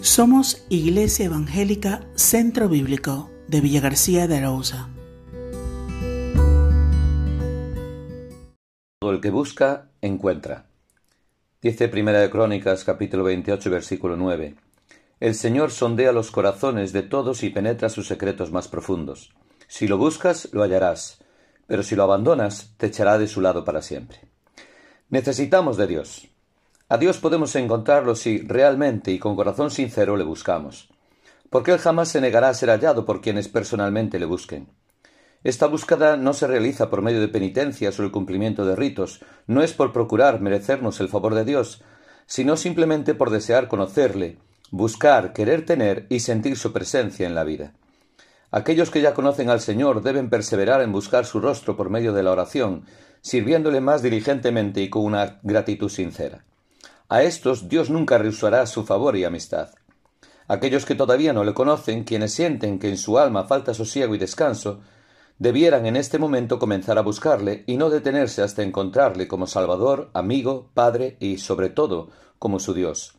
Somos Iglesia Evangélica Centro Bíblico de Villa García de Arauza. Todo el que busca, encuentra. Dice Primera de Crónicas, capítulo 28, versículo 9. El Señor sondea los corazones de todos y penetra sus secretos más profundos. Si lo buscas, lo hallarás, pero si lo abandonas, te echará de su lado para siempre. Necesitamos de Dios. A Dios podemos encontrarlo si realmente y con corazón sincero le buscamos, porque Él jamás se negará a ser hallado por quienes personalmente le busquen. Esta búsqueda no se realiza por medio de penitencias o el cumplimiento de ritos, no es por procurar merecernos el favor de Dios, sino simplemente por desear conocerle, buscar, querer tener y sentir su presencia en la vida. Aquellos que ya conocen al Señor deben perseverar en buscar su rostro por medio de la oración, sirviéndole más diligentemente y con una gratitud sincera. A estos Dios nunca rehusará su favor y amistad. Aquellos que todavía no le conocen, quienes sienten que en su alma falta sosiego y descanso, debieran en este momento comenzar a buscarle y no detenerse hasta encontrarle como Salvador, amigo, Padre y, sobre todo, como su Dios.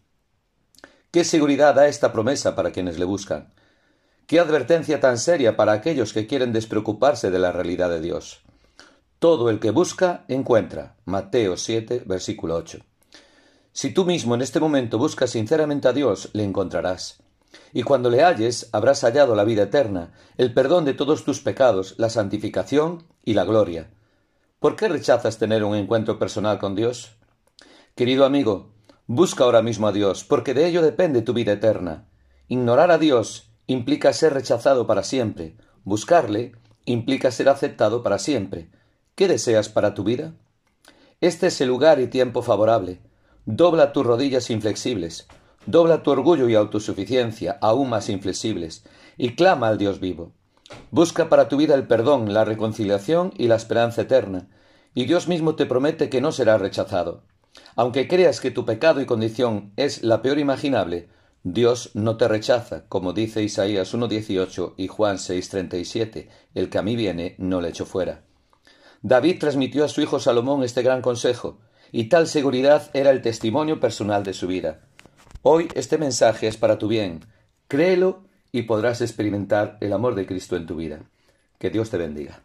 ¿Qué seguridad da esta promesa para quienes le buscan? ¿Qué advertencia tan seria para aquellos que quieren despreocuparse de la realidad de Dios? Todo el que busca, encuentra. Mateo 7, versículo 8. Si tú mismo en este momento buscas sinceramente a Dios, le encontrarás. Y cuando le halles, habrás hallado la vida eterna, el perdón de todos tus pecados, la santificación y la gloria. ¿Por qué rechazas tener un encuentro personal con Dios? Querido amigo, busca ahora mismo a Dios, porque de ello depende tu vida eterna. Ignorar a Dios implica ser rechazado para siempre. Buscarle implica ser aceptado para siempre. ¿Qué deseas para tu vida? Este es el lugar y tiempo favorable. Dobla tus rodillas inflexibles, dobla tu orgullo y autosuficiencia aún más inflexibles, y clama al Dios vivo. Busca para tu vida el perdón, la reconciliación y la esperanza eterna, y Dios mismo te promete que no serás rechazado. Aunque creas que tu pecado y condición es la peor imaginable, Dios no te rechaza, como dice Isaías 1.18 y Juan 6.37, el que a mí viene no le echo fuera. David transmitió a su hijo Salomón este gran consejo, y tal seguridad era el testimonio personal de su vida. Hoy este mensaje es para tu bien. Créelo y podrás experimentar el amor de Cristo en tu vida. Que Dios te bendiga.